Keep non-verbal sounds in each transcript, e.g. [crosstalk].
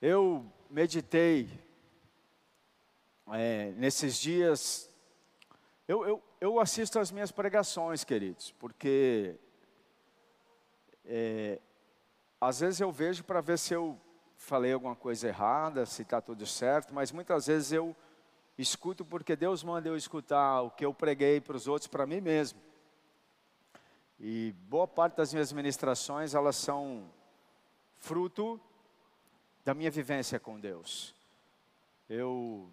Eu meditei é, nesses dias. Eu, eu, eu assisto as minhas pregações, queridos, porque é, às vezes eu vejo para ver se eu falei alguma coisa errada, se está tudo certo, mas muitas vezes eu escuto porque Deus manda eu escutar o que eu preguei para os outros, para mim mesmo. E boa parte das minhas ministrações, elas são fruto da minha vivência com Deus. Eu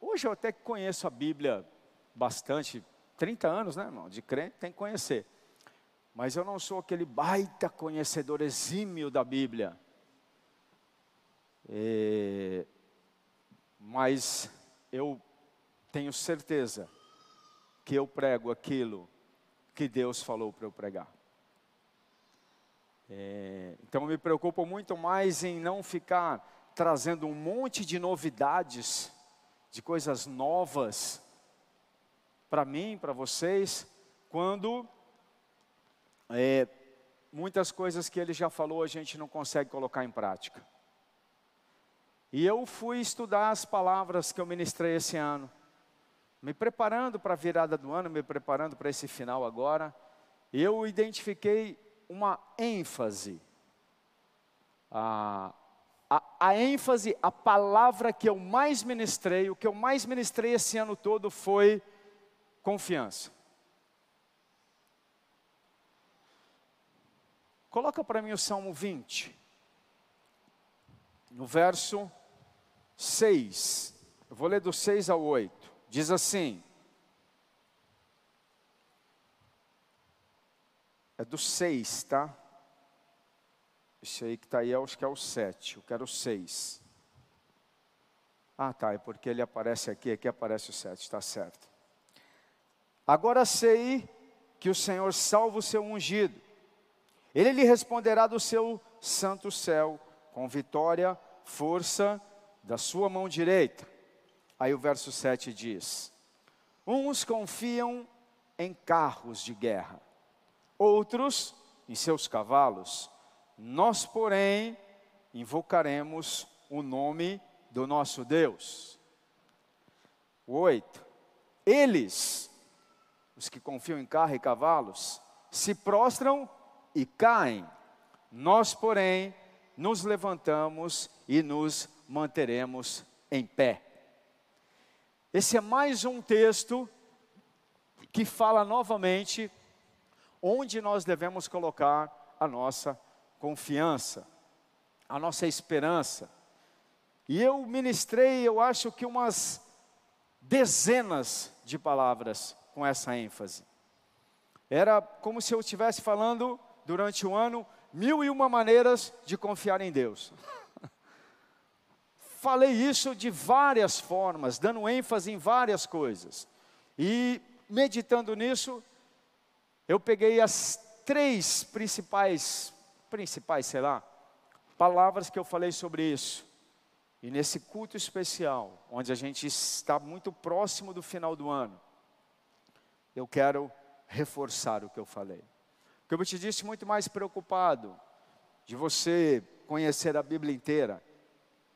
hoje eu até conheço a Bíblia bastante, 30 anos, né, irmão? De crente tem que conhecer. Mas eu não sou aquele baita conhecedor exímio da Bíblia. É, mas eu tenho certeza que eu prego aquilo que Deus falou para eu pregar. É, então me preocupo muito mais em não ficar trazendo um monte de novidades, de coisas novas para mim, para vocês, quando é, muitas coisas que ele já falou a gente não consegue colocar em prática. E eu fui estudar as palavras que eu ministrei esse ano, me preparando para a virada do ano, me preparando para esse final agora. Eu identifiquei uma ênfase. A, a, a, ênfase, a palavra que eu mais ministrei, o que eu mais ministrei esse ano todo foi confiança. Coloca para mim o Salmo 20, no verso 6, eu vou ler do 6 ao 8, diz assim: é do 6, tá? Esse aí que está aí, acho que é o 7, eu quero o 6. Ah, tá, é porque ele aparece aqui, aqui aparece o 7, está certo. Agora sei que o Senhor salva o seu ungido, ele lhe responderá do seu santo céu, com vitória, força da sua mão direita. Aí o verso 7 diz: Uns confiam em carros de guerra, outros em seus cavalos. Nós, porém, invocaremos o nome do nosso Deus. 8. Eles, os que confiam em carro e cavalos, se prostram e caem. Nós, porém, nos levantamos e nos manteremos em pé. Esse é mais um texto que fala novamente onde nós devemos colocar a nossa confiança, a nossa esperança. E eu ministrei, eu acho que umas dezenas de palavras com essa ênfase. Era como se eu estivesse falando durante o ano mil e uma maneiras de confiar em Deus. [laughs] falei isso de várias formas, dando ênfase em várias coisas. E meditando nisso, eu peguei as três principais, principais, sei lá, palavras que eu falei sobre isso. E nesse culto especial, onde a gente está muito próximo do final do ano, eu quero reforçar o que eu falei. Como eu te disse, muito mais preocupado de você conhecer a Bíblia inteira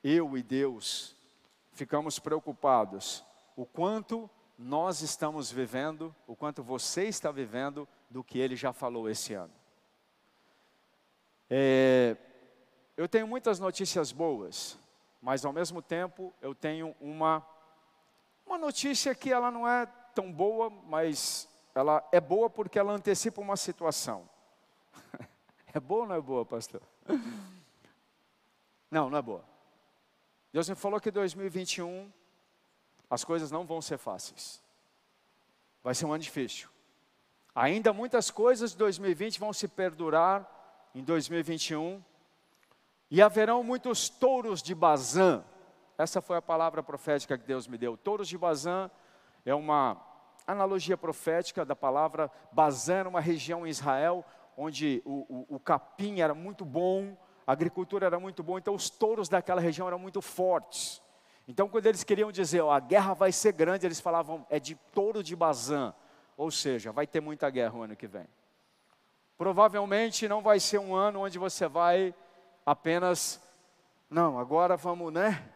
eu e Deus ficamos preocupados o quanto nós estamos vivendo, o quanto você está vivendo do que ele já falou esse ano. É, eu tenho muitas notícias boas, mas ao mesmo tempo eu tenho uma, uma notícia que ela não é tão boa, mas ela é boa porque ela antecipa uma situação. [laughs] É boa ou não é boa, pastor? [laughs] Não, não é boa. Deus me falou que 2021 as coisas não vão ser fáceis. Vai ser um ano difícil. Ainda muitas coisas de 2020 vão se perdurar em 2021. E haverão muitos touros de Bazã. Essa foi a palavra profética que Deus me deu. Touros de Bazã é uma analogia profética da palavra Bazã, uma região em Israel onde o, o, o capim era muito bom, a agricultura era muito boa, então os touros daquela região eram muito fortes. Então, quando eles queriam dizer, ó, a guerra vai ser grande, eles falavam, é de touro de Bazã, ou seja, vai ter muita guerra o ano que vem. Provavelmente não vai ser um ano onde você vai apenas Não, agora vamos, né?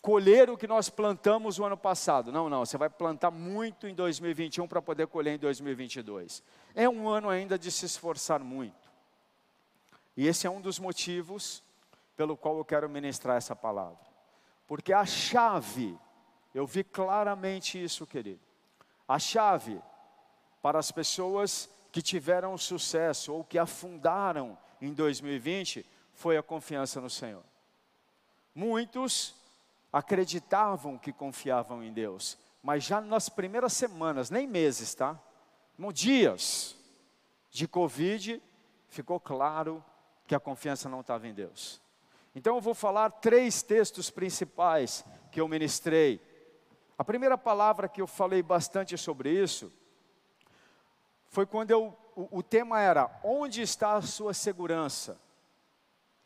Colher o que nós plantamos o ano passado. Não, não, você vai plantar muito em 2021 para poder colher em 2022. É um ano ainda de se esforçar muito. E esse é um dos motivos pelo qual eu quero ministrar essa palavra. Porque a chave, eu vi claramente isso, querido. A chave para as pessoas que tiveram sucesso ou que afundaram em 2020 foi a confiança no Senhor. Muitos acreditavam que confiavam em Deus, mas já nas primeiras semanas, nem meses, tá? No dias de Covid, ficou claro que a confiança não estava em Deus. Então eu vou falar três textos principais que eu ministrei. A primeira palavra que eu falei bastante sobre isso foi quando eu, o, o tema era: Onde está a sua segurança?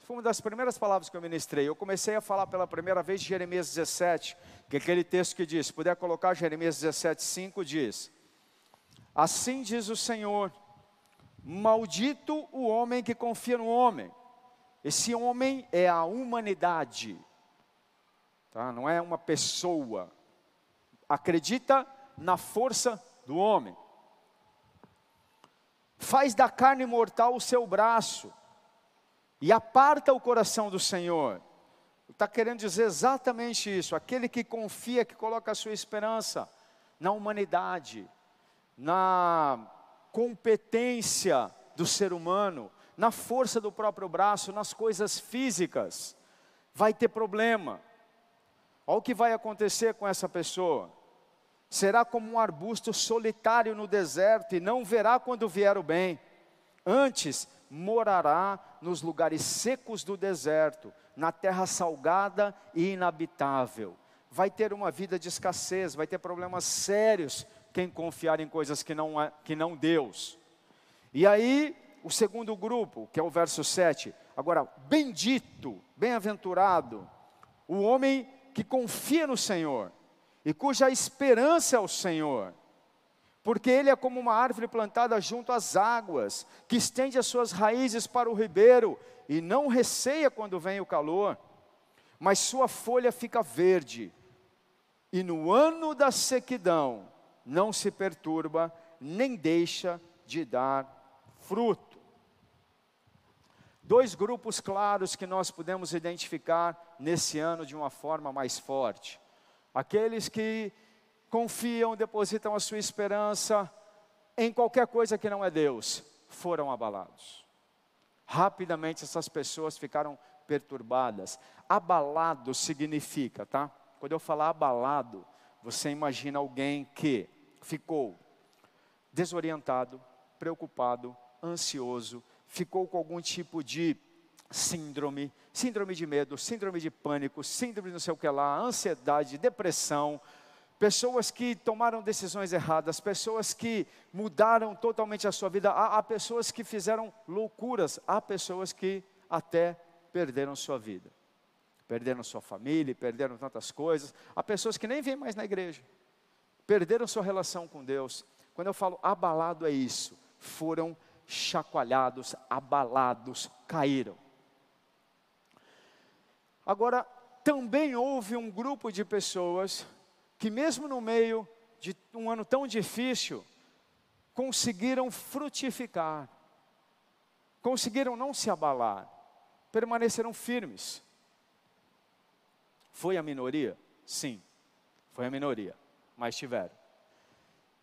Foi uma das primeiras palavras que eu ministrei. Eu comecei a falar pela primeira vez de Jeremias 17, que é aquele texto que diz: se puder colocar Jeremias 17, 5, diz: Assim diz o Senhor, maldito o homem que confia no homem esse homem é a humanidade, tá? não é uma pessoa. Acredita na força do homem. Faz da carne mortal o seu braço e aparta o coração do Senhor. Está querendo dizer exatamente isso. Aquele que confia, que coloca a sua esperança na humanidade, na competência do ser humano, na força do próprio braço, nas coisas físicas, vai ter problema. Olha o que vai acontecer com essa pessoa. Será como um arbusto solitário no deserto e não verá quando vier o bem. Antes, morará nos lugares secos do deserto, na terra salgada e inabitável. Vai ter uma vida de escassez, vai ter problemas sérios quem confiar em coisas que não, é, que não Deus. E aí, o segundo grupo, que é o verso 7. Agora, bendito, bem-aventurado, o homem que confia no Senhor e cuja esperança é o Senhor, porque ele é como uma árvore plantada junto às águas, que estende as suas raízes para o ribeiro e não receia quando vem o calor, mas sua folha fica verde, e no ano da sequidão não se perturba, nem deixa de dar fruto. Dois grupos claros que nós podemos identificar nesse ano de uma forma mais forte. Aqueles que confiam, depositam a sua esperança em qualquer coisa que não é Deus, foram abalados. Rapidamente essas pessoas ficaram perturbadas. Abalado significa, tá? Quando eu falar abalado, você imagina alguém que ficou desorientado, preocupado, ansioso, ficou com algum tipo de síndrome, síndrome de medo, síndrome de pânico, síndrome de não sei o que lá, ansiedade, depressão, pessoas que tomaram decisões erradas, pessoas que mudaram totalmente a sua vida, há, há pessoas que fizeram loucuras, há pessoas que até perderam sua vida, perderam sua família, perderam tantas coisas, há pessoas que nem vêm mais na igreja, perderam sua relação com Deus. Quando eu falo abalado é isso, foram chacoalhados, abalados, caíram. Agora, também houve um grupo de pessoas que, mesmo no meio de um ano tão difícil, conseguiram frutificar, conseguiram não se abalar, permaneceram firmes. Foi a minoria? Sim, foi a minoria, mas tiveram.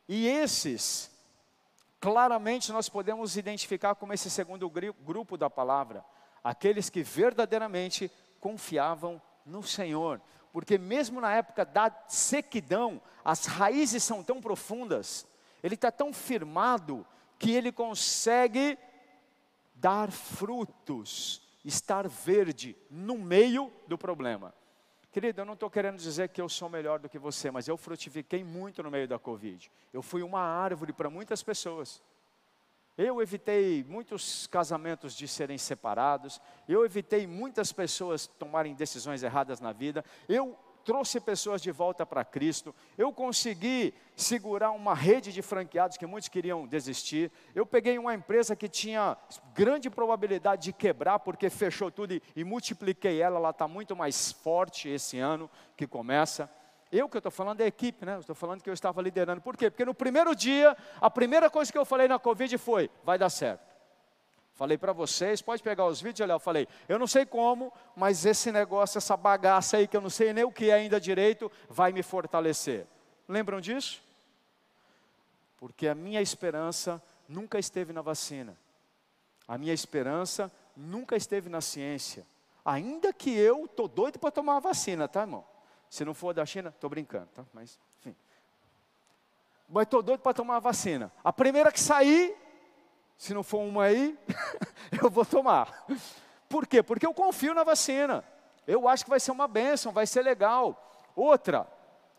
E esses claramente nós podemos identificar como esse segundo grupo da palavra, aqueles que verdadeiramente confiavam no Senhor, porque mesmo na época da sequidão, as raízes são tão profundas, ele está tão firmado que ele consegue dar frutos, estar verde no meio do problema. Querido, eu não estou querendo dizer que eu sou melhor do que você, mas eu frutifiquei muito no meio da Covid. Eu fui uma árvore para muitas pessoas. Eu evitei muitos casamentos de serem separados, eu evitei muitas pessoas tomarem decisões erradas na vida, eu trouxe pessoas de volta para Cristo, eu consegui segurar uma rede de franqueados que muitos queriam desistir, eu peguei uma empresa que tinha grande probabilidade de quebrar, porque fechou tudo e, e multipliquei ela, ela está muito mais forte esse ano que começa. Eu que estou falando é equipe, né? Estou falando que eu estava liderando. Por quê? Porque no primeiro dia, a primeira coisa que eu falei na Covid foi: vai dar certo. Falei para vocês, pode pegar os vídeos, olha, eu falei, eu não sei como, mas esse negócio, essa bagaça aí que eu não sei nem o que é ainda direito, vai me fortalecer. Lembram disso? Porque a minha esperança nunca esteve na vacina. A minha esperança nunca esteve na ciência. Ainda que eu tô doido para tomar a vacina, tá, irmão? Se não for da China, estou brincando, tá? Mas, enfim. Mas estou doido para tomar a vacina. A primeira que sair, se não for uma aí, [laughs] eu vou tomar. Por quê? Porque eu confio na vacina. Eu acho que vai ser uma bênção, vai ser legal. Outra,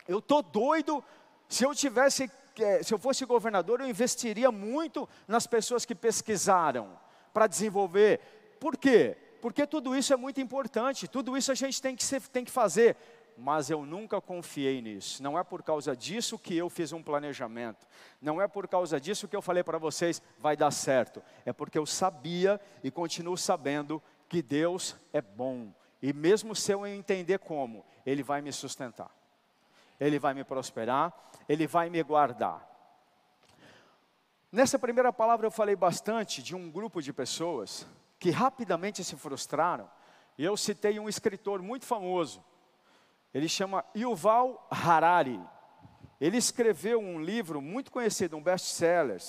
eu estou doido. Se eu tivesse, eh, se eu fosse governador, eu investiria muito nas pessoas que pesquisaram para desenvolver. Por quê? Porque tudo isso é muito importante, tudo isso a gente tem que, ser, tem que fazer mas eu nunca confiei nisso. Não é por causa disso que eu fiz um planejamento. Não é por causa disso que eu falei para vocês, vai dar certo. É porque eu sabia e continuo sabendo que Deus é bom. E mesmo se eu entender como, Ele vai me sustentar. Ele vai me prosperar, Ele vai me guardar. Nessa primeira palavra eu falei bastante de um grupo de pessoas que rapidamente se frustraram. E eu citei um escritor muito famoso, ele chama Yuval Harari. Ele escreveu um livro muito conhecido, um best-seller,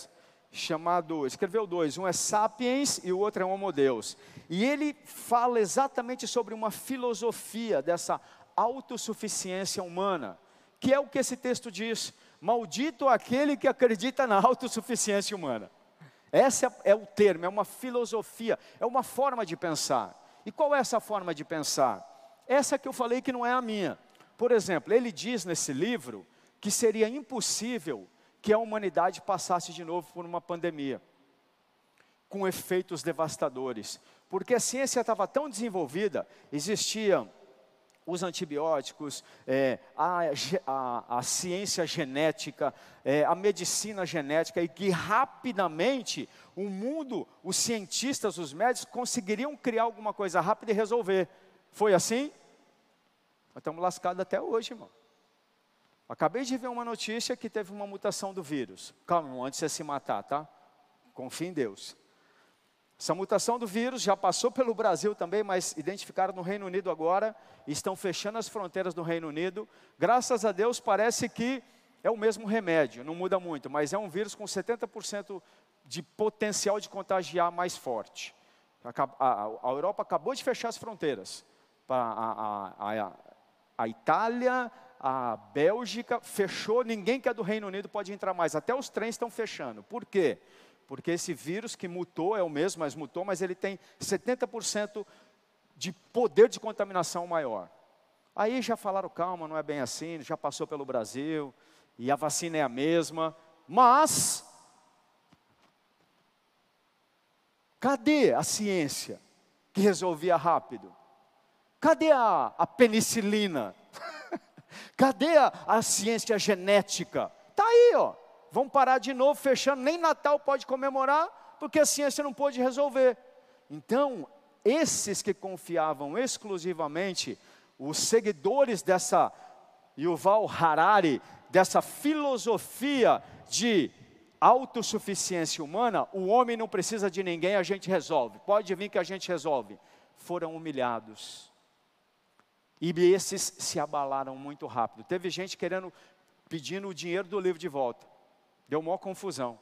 chamado, escreveu dois, um é Sapiens e o outro é Homo Deus. E ele fala exatamente sobre uma filosofia dessa autossuficiência humana, que é o que esse texto diz: maldito aquele que acredita na autossuficiência humana. Esse é, é o termo, é uma filosofia, é uma forma de pensar. E qual é essa forma de pensar? Essa que eu falei que não é a minha. Por exemplo, ele diz nesse livro que seria impossível que a humanidade passasse de novo por uma pandemia, com efeitos devastadores, porque a ciência estava tão desenvolvida, existiam os antibióticos, é, a, a, a, ciência genética, é, a medicina genética, e que rapidamente o mundo, os cientistas, os médicos conseguiriam criar alguma coisa rápida e resolver. Foi assim? Nós estamos lascados até hoje, irmão. Acabei de ver uma notícia que teve uma mutação do vírus. Calma, antes de você se matar, tá? Confie em Deus. Essa mutação do vírus já passou pelo Brasil também, mas identificaram no Reino Unido agora, e estão fechando as fronteiras do Reino Unido. Graças a Deus parece que é o mesmo remédio, não muda muito, mas é um vírus com 70% de potencial de contagiar mais forte. A, a, a Europa acabou de fechar as fronteiras a, a, a Itália, a Bélgica, fechou, ninguém que é do Reino Unido pode entrar mais, até os trens estão fechando. Por quê? Porque esse vírus que mutou, é o mesmo, mas mutou, mas ele tem 70% de poder de contaminação maior. Aí já falaram, calma, não é bem assim, já passou pelo Brasil, e a vacina é a mesma, mas cadê a ciência que resolvia rápido? Cadê a, a penicilina? [laughs] Cadê a, a ciência genética? Está aí, ó. Vamos parar de novo, fechando. Nem Natal pode comemorar, porque a ciência não pôde resolver. Então, esses que confiavam exclusivamente, os seguidores dessa Yuval Harari, dessa filosofia de autossuficiência humana, o homem não precisa de ninguém, a gente resolve. Pode vir que a gente resolve. Foram humilhados e esses se abalaram muito rápido. Teve gente querendo, pedindo o dinheiro do livro de volta. Deu maior confusão.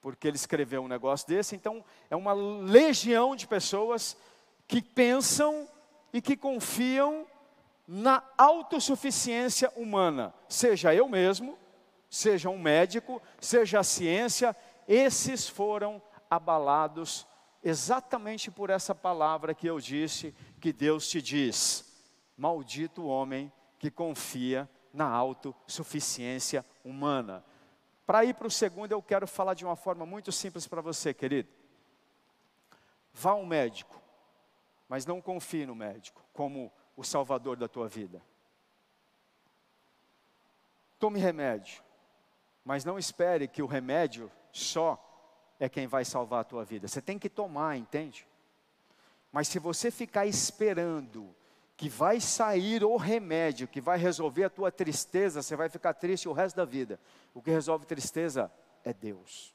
Porque ele escreveu um negócio desse. Então, é uma legião de pessoas que pensam e que confiam na autossuficiência humana. Seja eu mesmo, seja um médico, seja a ciência. Esses foram abalados exatamente por essa palavra que eu disse, que Deus te diz Maldito o homem que confia na autossuficiência humana. Para ir para o segundo, eu quero falar de uma forma muito simples para você, querido. Vá ao médico, mas não confie no médico como o salvador da tua vida. tome remédio, mas não espere que o remédio só é quem vai salvar a tua vida. Você tem que tomar, entende? Mas se você ficar esperando que vai sair o remédio que vai resolver a tua tristeza, você vai ficar triste o resto da vida. O que resolve tristeza é Deus.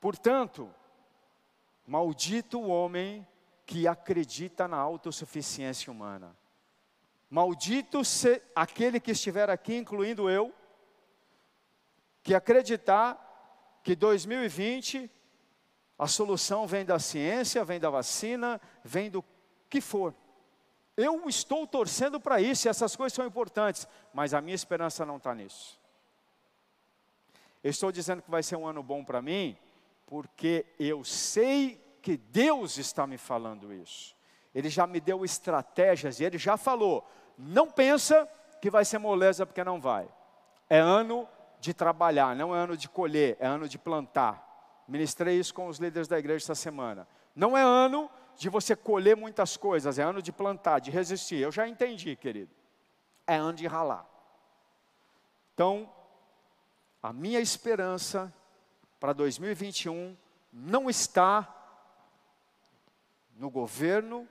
Portanto, maldito o homem que acredita na autossuficiência humana. Maldito se, aquele que estiver aqui, incluindo eu, que acreditar que 2020 a solução vem da ciência, vem da vacina, vem do que for. Eu estou torcendo para isso, e essas coisas são importantes, mas a minha esperança não está nisso. Eu estou dizendo que vai ser um ano bom para mim, porque eu sei que Deus está me falando isso. Ele já me deu estratégias e ele já falou: não pensa que vai ser moleza, porque não vai. É ano de trabalhar, não é ano de colher, é ano de plantar. Ministrei isso com os líderes da igreja essa semana. Não é ano de você colher muitas coisas, é ano de plantar, de resistir. Eu já entendi, querido. É ano de ralar. Então, a minha esperança para 2021 não está no governo,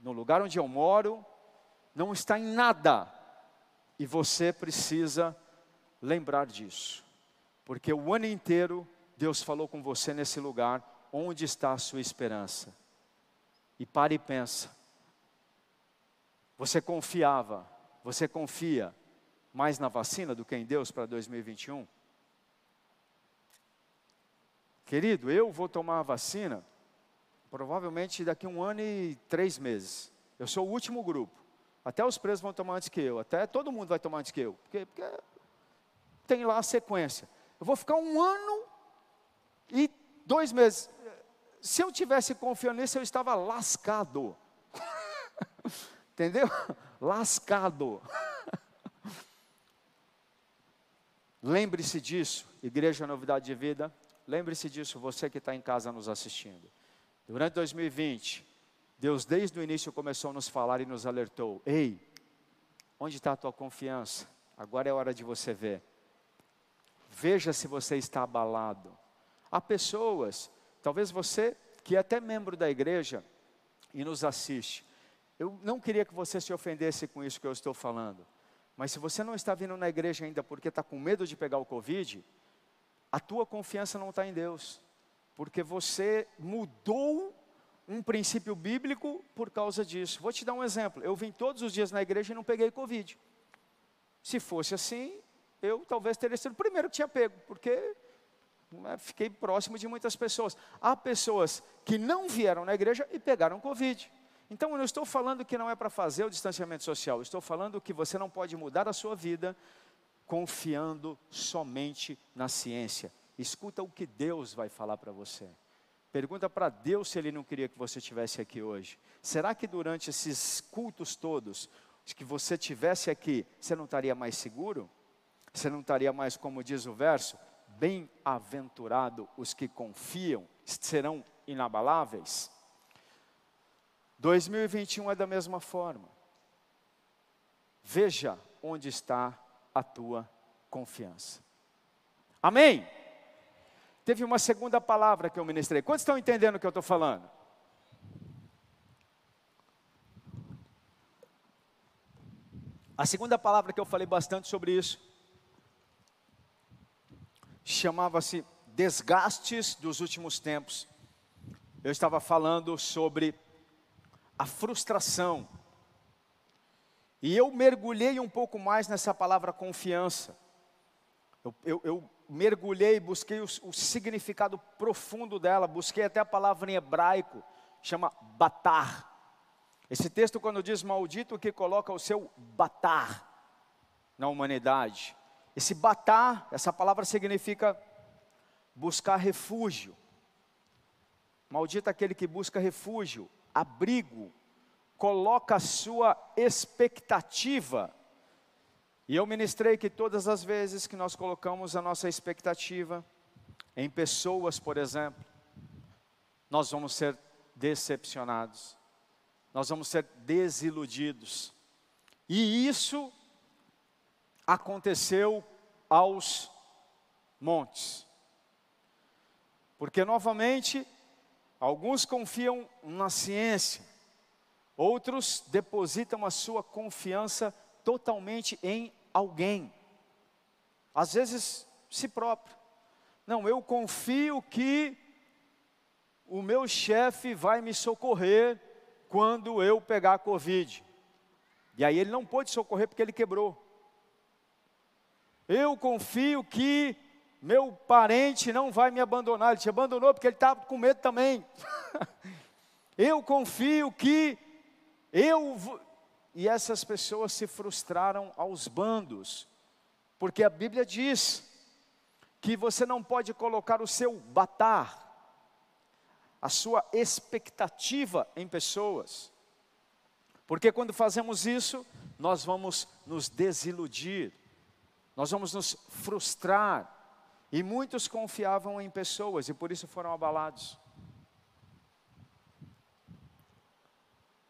no lugar onde eu moro, não está em nada. E você precisa lembrar disso. Porque o ano inteiro Deus falou com você nesse lugar, onde está a sua esperança? E pare e pensa. Você confiava, você confia mais na vacina do que em Deus para 2021? Querido, eu vou tomar a vacina provavelmente daqui a um ano e três meses. Eu sou o último grupo. Até os presos vão tomar antes que eu, até todo mundo vai tomar antes que eu. Porque, porque tem lá a sequência. Eu vou ficar um ano e dois meses. Se eu tivesse confiando nisso, eu estava lascado. [laughs] Entendeu? Lascado. [laughs] Lembre-se disso, Igreja Novidade de Vida. Lembre-se disso, você que está em casa nos assistindo. Durante 2020, Deus desde o início começou a nos falar e nos alertou: Ei, onde está a tua confiança? Agora é hora de você ver. Veja se você está abalado. Há pessoas, talvez você que é até membro da igreja e nos assiste, eu não queria que você se ofendesse com isso que eu estou falando, mas se você não está vindo na igreja ainda porque está com medo de pegar o Covid, a tua confiança não está em Deus, porque você mudou um princípio bíblico por causa disso. Vou te dar um exemplo. Eu vim todos os dias na igreja e não peguei Covid. Se fosse assim, eu talvez teria sido o primeiro que tinha pego, porque fiquei próximo de muitas pessoas. Há pessoas que não vieram na igreja e pegaram Covid. Então, eu não estou falando que não é para fazer o distanciamento social, estou falando que você não pode mudar a sua vida confiando somente na ciência. Escuta o que Deus vai falar para você. Pergunta para Deus se Ele não queria que você estivesse aqui hoje. Será que durante esses cultos todos, que você tivesse aqui, você não estaria mais seguro? Você não estaria mais, como diz o verso, bem-aventurado os que confiam, serão inabaláveis? 2021 é da mesma forma. Veja onde está a tua confiança. Amém? Teve uma segunda palavra que eu ministrei. Quantos estão entendendo o que eu estou falando? A segunda palavra que eu falei bastante sobre isso chamava-se Desgastes dos Últimos Tempos. Eu estava falando sobre a frustração. E eu mergulhei um pouco mais nessa palavra confiança. Eu, eu, eu mergulhei, busquei o, o, significado profundo dela, busquei até a palavra em hebraico, chama batar. Esse texto, quando diz maldito, que coloca o seu batar na humanidade. Esse batar, essa palavra significa buscar refúgio. Maldito aquele que busca refúgio, abrigo, coloca a sua expectativa. E eu ministrei que todas as vezes que nós colocamos a nossa expectativa em pessoas, por exemplo, nós vamos ser decepcionados, nós vamos ser desiludidos. E isso aconteceu aos montes. Porque, novamente, alguns confiam na ciência, outros depositam a sua confiança totalmente em alguém, às vezes si próprio. Não, eu confio que o meu chefe vai me socorrer quando eu pegar a Covid. E aí ele não pôde socorrer porque ele quebrou. Eu confio que meu parente não vai me abandonar. Ele te abandonou porque ele estava com medo também. [laughs] eu confio que eu. Vou... E essas pessoas se frustraram aos bandos, porque a Bíblia diz que você não pode colocar o seu batar, a sua expectativa em pessoas, porque quando fazemos isso, nós vamos nos desiludir, nós vamos nos frustrar, e muitos confiavam em pessoas e por isso foram abalados.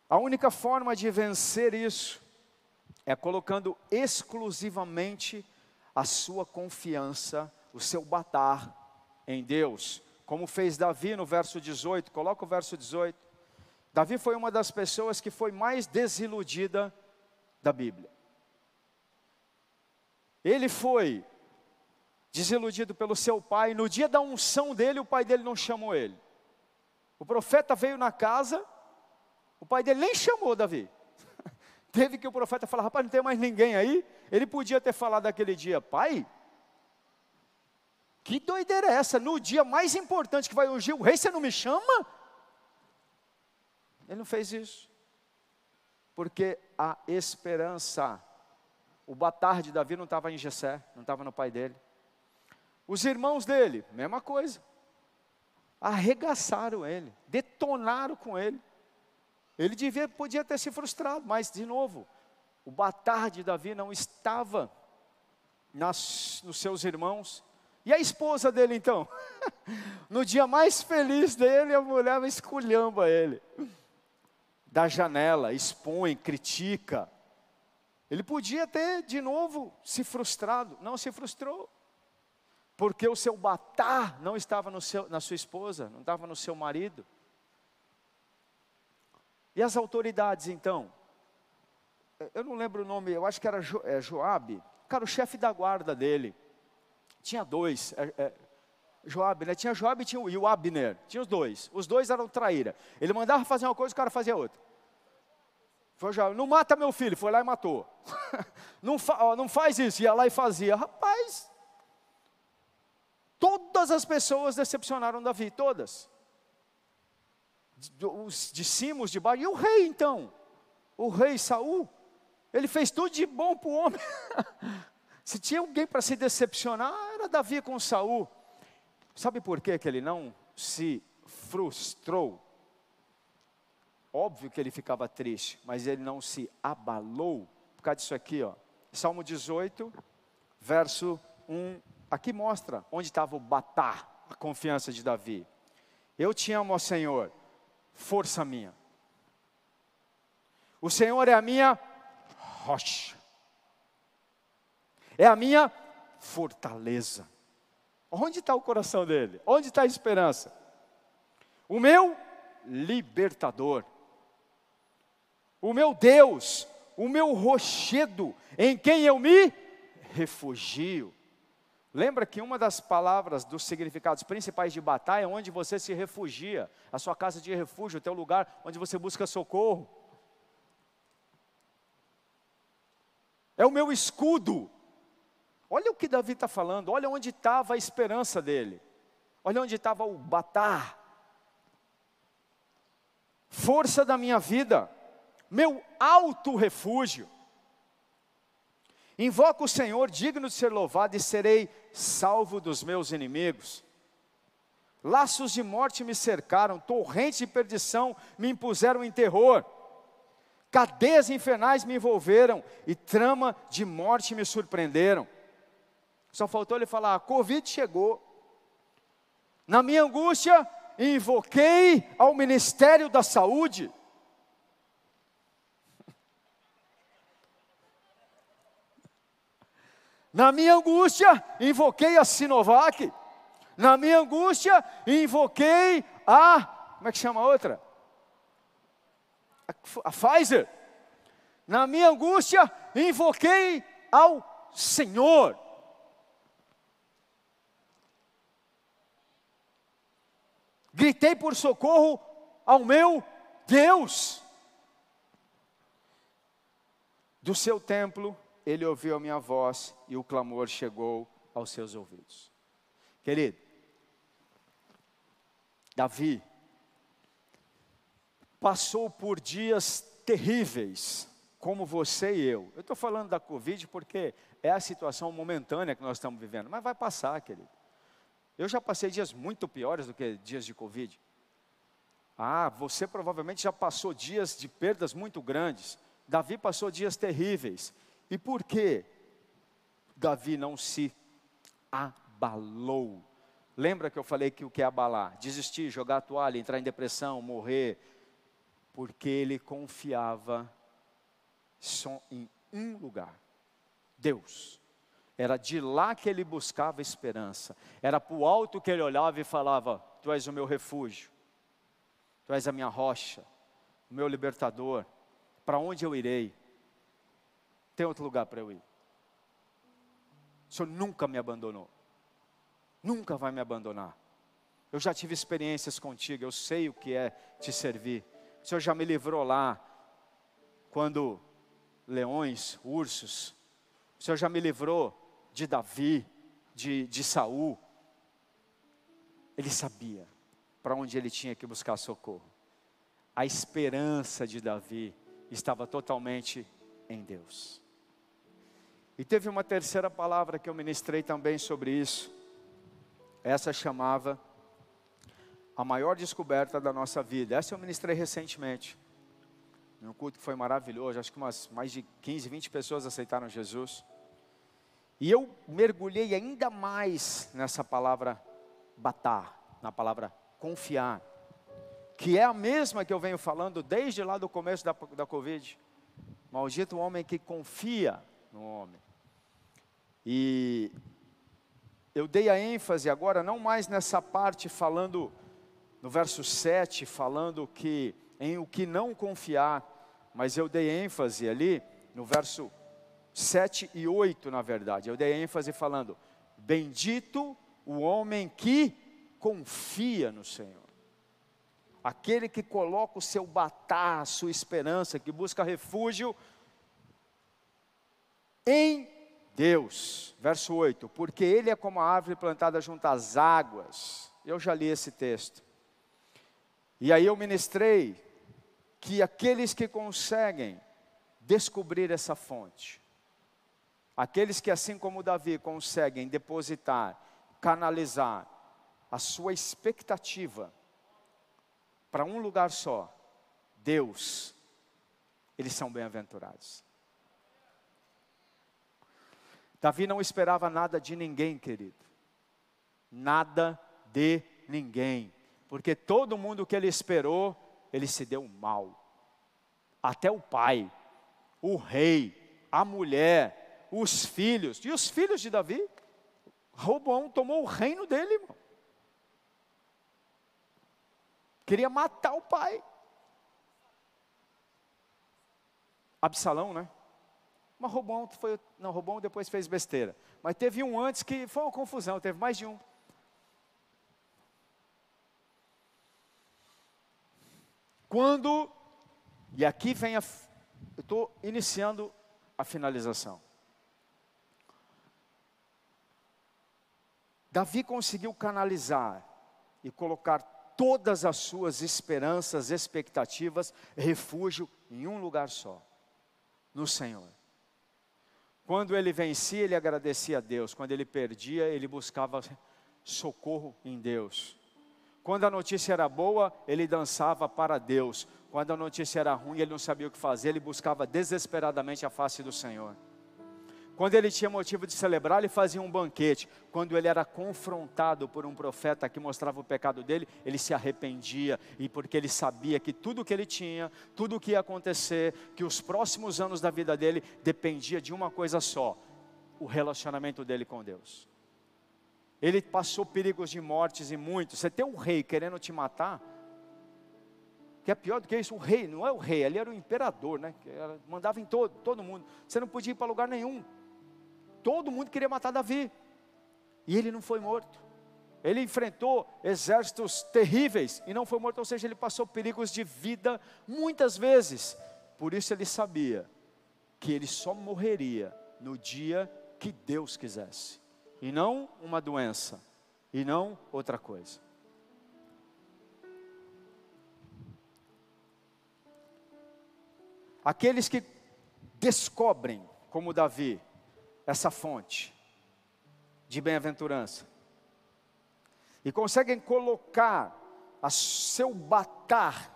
A única forma de vencer isso é colocando exclusivamente a sua confiança, o seu batar em Deus, como fez Davi no verso 18. Coloca o verso 18. Davi foi uma das pessoas que foi mais desiludida da Bíblia. Ele foi desiludido pelo seu pai. No dia da unção dele, o pai dele não chamou ele. O profeta veio na casa, o pai dele nem chamou Davi. [laughs] Teve que o profeta falar: rapaz, não tem mais ninguém aí. Ele podia ter falado aquele dia: pai, que doideira é essa? No dia mais importante que vai ungir o rei, você não me chama? Ele não fez isso. Porque a esperança, o batar de Davi não estava em Jessé, não estava no pai dele. Os irmãos dele, mesma coisa. Arregaçaram ele, detonaram com ele. Ele devia, podia ter se frustrado, mas, de novo, o batar de Davi não estava nas, nos seus irmãos. E a esposa dele, então? [laughs] no dia mais feliz dele, a mulher esculhamba ele. Da janela, expõe, critica. Ele podia ter, de novo, se frustrado. Não se frustrou. Porque o seu batar não estava seu, na sua esposa, não estava no seu marido. E as autoridades então? Eu não lembro o nome, eu acho que era jo, é, Joabe. Cara, o chefe da guarda dele. Tinha dois. É, é, Joabe, né? Tinha Joabe e, tinha, e o Abner. Tinha os dois. Os dois eram traíra. Ele mandava fazer uma coisa, o cara fazia outra. Não mata meu filho. Foi lá e matou. [laughs] não, fa, não faz isso. Ia lá e fazia. Rapaz, todas as pessoas decepcionaram Davi. Todas os de cima, os de baixo, e o rei então, o rei Saul, ele fez tudo de bom para o homem. [laughs] se tinha alguém para se decepcionar, era Davi com Saul. Sabe por que ele não se frustrou? Óbvio que ele ficava triste, mas ele não se abalou por causa disso aqui, ó. Salmo 18, verso 1. Aqui mostra onde estava o batar, a confiança de Davi. Eu te amo, ó Senhor força minha. O Senhor é a minha rocha, é a minha fortaleza. Onde está o coração dele? Onde está a esperança? O meu libertador, o meu Deus, o meu rochedo, em quem eu me refugio. Lembra que uma das palavras dos significados principais de batalha é onde você se refugia, a sua casa de refúgio, o teu lugar onde você busca socorro. É o meu escudo. Olha o que Davi está falando, olha onde estava a esperança dele, olha onde estava o batar. Força da minha vida, meu alto refúgio. Invoco o Senhor, digno de ser louvado, e serei salvo dos meus inimigos. Laços de morte me cercaram, torrentes de perdição me impuseram em terror. Cadeias infernais me envolveram e trama de morte me surpreenderam. Só faltou ele falar: a Covid chegou. Na minha angústia, invoquei ao Ministério da Saúde. Na minha angústia, invoquei a Sinovac. Na minha angústia, invoquei a. Como é que chama a outra? A, a Pfizer. Na minha angústia, invoquei ao Senhor. Gritei por socorro ao meu Deus. Do seu templo, ele ouviu a minha voz e o clamor chegou aos seus ouvidos. Querido, Davi passou por dias terríveis, como você e eu. Eu estou falando da Covid porque é a situação momentânea que nós estamos vivendo, mas vai passar, querido. Eu já passei dias muito piores do que dias de Covid. Ah, você provavelmente já passou dias de perdas muito grandes. Davi passou dias terríveis. E por que Davi não se abalou? Lembra que eu falei que o que é abalar? Desistir, jogar a toalha, entrar em depressão, morrer. Porque ele confiava só em um lugar: Deus. Era de lá que ele buscava esperança. Era para o alto que ele olhava e falava: Tu és o meu refúgio, Tu és a minha rocha, o meu libertador. Para onde eu irei? Tem outro lugar para eu ir. O Senhor nunca me abandonou. Nunca vai me abandonar. Eu já tive experiências contigo, eu sei o que é te servir. O Senhor já me livrou lá, quando leões, ursos. O Senhor já me livrou de Davi, de, de Saul. Ele sabia para onde ele tinha que buscar socorro. A esperança de Davi estava totalmente em Deus. E teve uma terceira palavra que eu ministrei também sobre isso. Essa chamava a maior descoberta da nossa vida. Essa eu ministrei recentemente. Um culto que foi maravilhoso, acho que umas mais de 15, 20 pessoas aceitaram Jesus. E eu mergulhei ainda mais nessa palavra batar, na palavra confiar, que é a mesma que eu venho falando desde lá do começo da, da Covid. Maldito o homem que confia no homem. E eu dei a ênfase agora, não mais nessa parte falando, no verso 7, falando que em o que não confiar, mas eu dei ênfase ali no verso 7 e 8, na verdade. Eu dei ênfase falando: Bendito o homem que confia no Senhor. Aquele que coloca o seu batá, a sua esperança, que busca refúgio em Deus. Verso 8: Porque Ele é como a árvore plantada junto às águas. Eu já li esse texto. E aí eu ministrei que aqueles que conseguem descobrir essa fonte, aqueles que, assim como Davi, conseguem depositar, canalizar a sua expectativa para um lugar só, Deus, eles são bem-aventurados. Davi não esperava nada de ninguém, querido. Nada de ninguém. Porque todo mundo que ele esperou, ele se deu mal. Até o pai, o rei, a mulher, os filhos. E os filhos de Davi? Roboão tomou o reino dele, irmão. Queria matar o pai. Absalão, né? Mas Robão foi, não, Robão depois fez besteira. Mas teve um antes que foi uma confusão, teve mais de um. Quando, e aqui vem a, eu estou iniciando a finalização. Davi conseguiu canalizar e colocar todas as suas esperanças, expectativas, refúgio em um lugar só, no Senhor. Quando ele vencia, ele agradecia a Deus. Quando ele perdia, ele buscava socorro em Deus. Quando a notícia era boa, ele dançava para Deus. Quando a notícia era ruim, ele não sabia o que fazer, ele buscava desesperadamente a face do Senhor. Quando ele tinha motivo de celebrar, ele fazia um banquete. Quando ele era confrontado por um profeta que mostrava o pecado dele, ele se arrependia. E porque ele sabia que tudo que ele tinha, tudo o que ia acontecer, que os próximos anos da vida dele dependia de uma coisa só: o relacionamento dele com Deus. Ele passou perigos de mortes e muitos. Você tem um rei querendo te matar, que é pior do que isso, o rei, não é o rei, ele era o imperador, né? Mandava em todo, todo mundo. Você não podia ir para lugar nenhum. Todo mundo queria matar Davi. E ele não foi morto. Ele enfrentou exércitos terríveis e não foi morto, ou seja, ele passou perigos de vida muitas vezes. Por isso ele sabia que ele só morreria no dia que Deus quisesse e não uma doença, e não outra coisa. Aqueles que descobrem, como Davi, essa fonte de bem-aventurança, e conseguem colocar a seu batar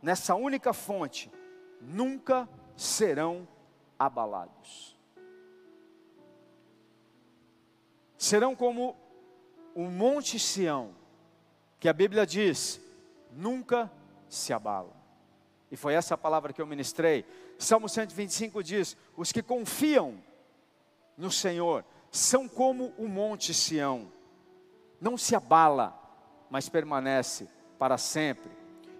nessa única fonte, nunca serão abalados. serão como o monte Sião, que a Bíblia diz, nunca se abala. E foi essa palavra que eu ministrei. Salmo 125 diz: Os que confiam no Senhor são como o monte Sião, não se abala, mas permanece para sempre.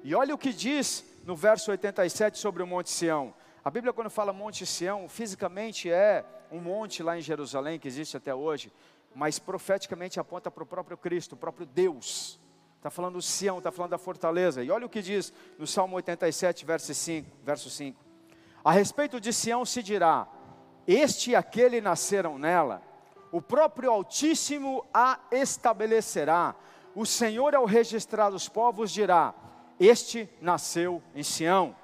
E olha o que diz no verso 87 sobre o monte Sião. A Bíblia, quando fala Monte Sião, fisicamente é um monte lá em Jerusalém, que existe até hoje, mas profeticamente aponta para o próprio Cristo, o próprio Deus. Está falando do Sião, está falando da fortaleza. E olha o que diz no Salmo 87, verso 5, verso 5. A respeito de Sião se dirá: Este e aquele nasceram nela, o próprio Altíssimo a estabelecerá. O Senhor, ao registrar os povos, dirá: Este nasceu em Sião.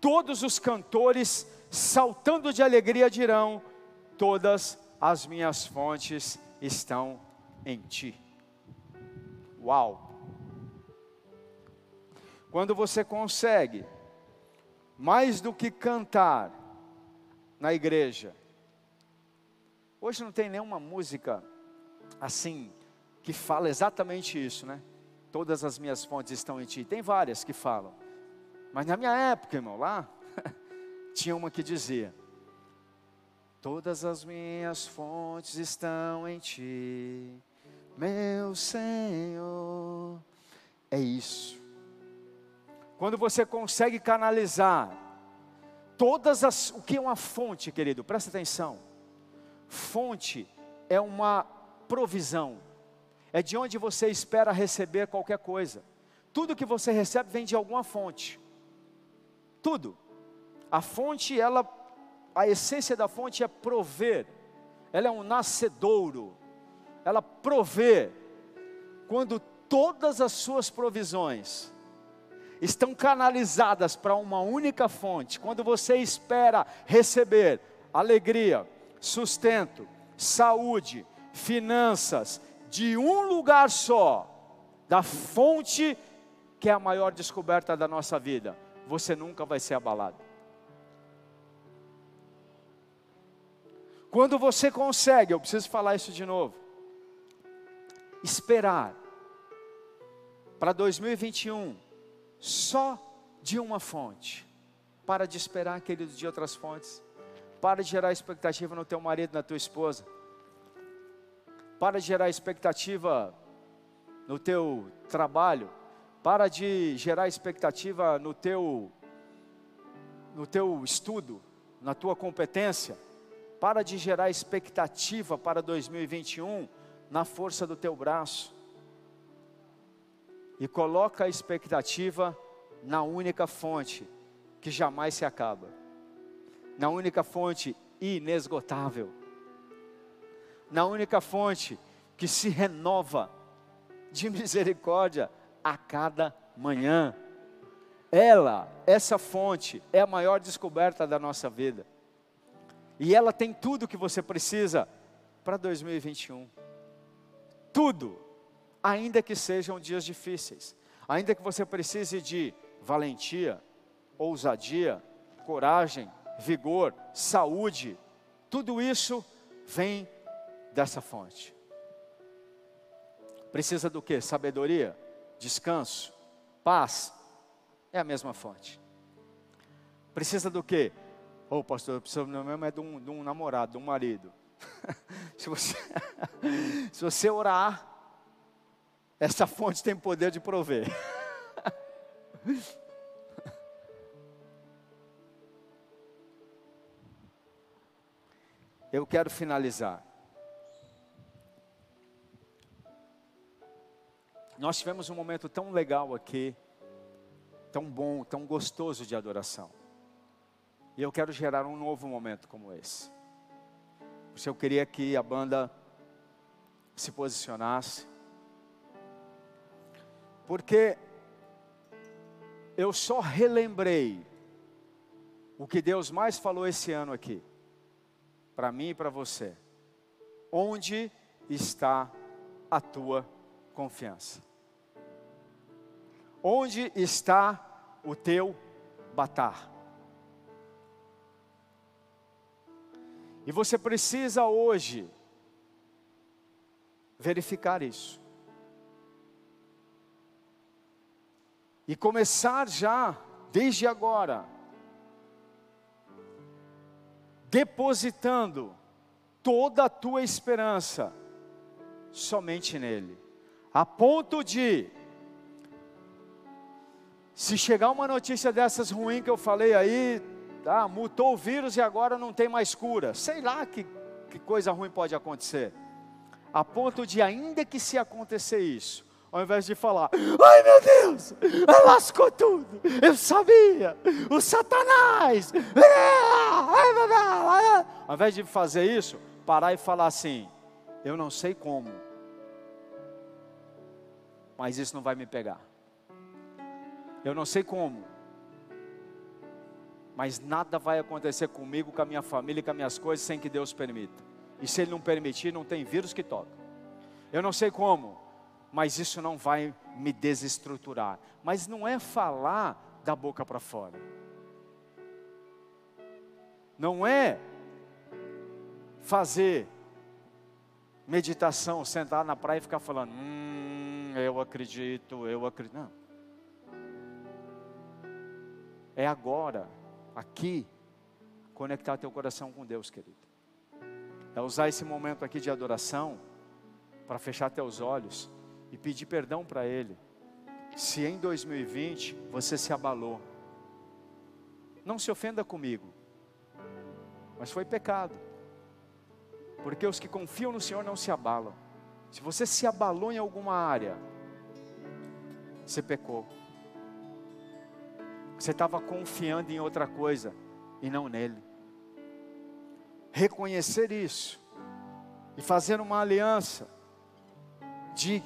Todos os cantores, saltando de alegria, dirão: Todas as minhas fontes estão em ti. Uau! Quando você consegue, mais do que cantar na igreja, hoje não tem nenhuma música assim que fala exatamente isso, né? Todas as minhas fontes estão em ti. Tem várias que falam, mas na minha época, irmão, lá, [laughs] tinha uma que dizia: Todas as minhas fontes estão em ti, meu Senhor. É isso. Quando você consegue canalizar todas as. O que é uma fonte, querido? Presta atenção. Fonte é uma provisão, é de onde você espera receber qualquer coisa. Tudo que você recebe vem de alguma fonte. Tudo. A fonte, ela a essência da fonte é prover, ela é um nascedouro, ela provê, quando todas as suas provisões estão canalizadas para uma única fonte, quando você espera receber alegria, sustento, saúde, finanças, de um lugar só, da fonte que é a maior descoberta da nossa vida, você nunca vai ser abalado. Quando você consegue, eu preciso falar isso de novo, esperar para 2021 só de uma fonte, para de esperar, querido, de outras fontes, para de gerar expectativa no teu marido, na tua esposa, para de gerar expectativa no teu trabalho, para de gerar expectativa no teu, no teu estudo, na tua competência. Para de gerar expectativa para 2021 na força do teu braço. E coloca a expectativa na única fonte que jamais se acaba. Na única fonte inesgotável. Na única fonte que se renova de misericórdia a cada manhã. Ela, essa fonte, é a maior descoberta da nossa vida. E ela tem tudo que você precisa para 2021. Tudo, ainda que sejam dias difíceis, ainda que você precise de valentia, ousadia, coragem, vigor, saúde, tudo isso vem dessa fonte. Precisa do que? Sabedoria, descanso, paz, é a mesma fonte. Precisa do que? Ô oh, pastor, eu preciso mesmo é de um, de um namorado, de um marido. [laughs] se, você, [laughs] se você orar, essa fonte tem poder de prover. Eu quero finalizar. Nós tivemos um momento tão legal aqui, tão bom, tão gostoso de adoração. E eu quero gerar um novo momento como esse. Por eu queria que a banda se posicionasse. Porque eu só relembrei o que Deus mais falou esse ano aqui, para mim e para você. Onde está a tua confiança? Onde está o teu batar? E você precisa hoje verificar isso. E começar já, desde agora, depositando toda a tua esperança somente nele, a ponto de se chegar uma notícia dessas ruins que eu falei aí, ah, mutou o vírus e agora não tem mais cura. Sei lá que, que coisa ruim pode acontecer. A ponto de, ainda que se acontecer isso, ao invés de falar, ai meu Deus, lascou tudo, eu sabia, o Satanás, ao invés de fazer isso, parar e falar assim, eu não sei como, mas isso não vai me pegar. Eu não sei como, mas nada vai acontecer comigo, com a minha família com as minhas coisas sem que Deus permita. E se Ele não permitir, não tem vírus que toca. Eu não sei como, mas isso não vai me desestruturar. Mas não é falar da boca para fora. Não é fazer meditação, sentar na praia e ficar falando, hum, eu acredito, eu acredito. Não. É agora, aqui, conectar teu coração com Deus, querido. É usar esse momento aqui de adoração para fechar teus olhos e pedir perdão para Ele. Se em 2020 você se abalou, não se ofenda comigo, mas foi pecado, porque os que confiam no Senhor não se abalam. Se você se abalou em alguma área, você pecou. Você estava confiando em outra coisa e não nele. Reconhecer isso e fazer uma aliança de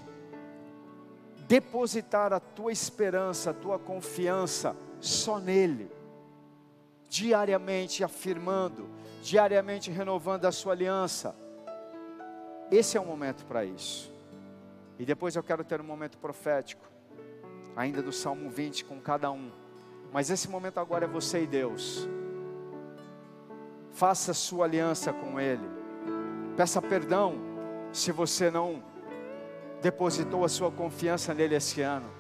depositar a tua esperança, a tua confiança só nele, diariamente afirmando, diariamente renovando a sua aliança. Esse é o momento para isso. E depois eu quero ter um momento profético, ainda do Salmo 20 com cada um. Mas esse momento agora é você e Deus. Faça sua aliança com Ele. Peça perdão se você não depositou a sua confiança nele esse ano.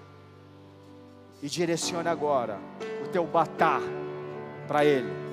E direcione agora o teu batar para Ele.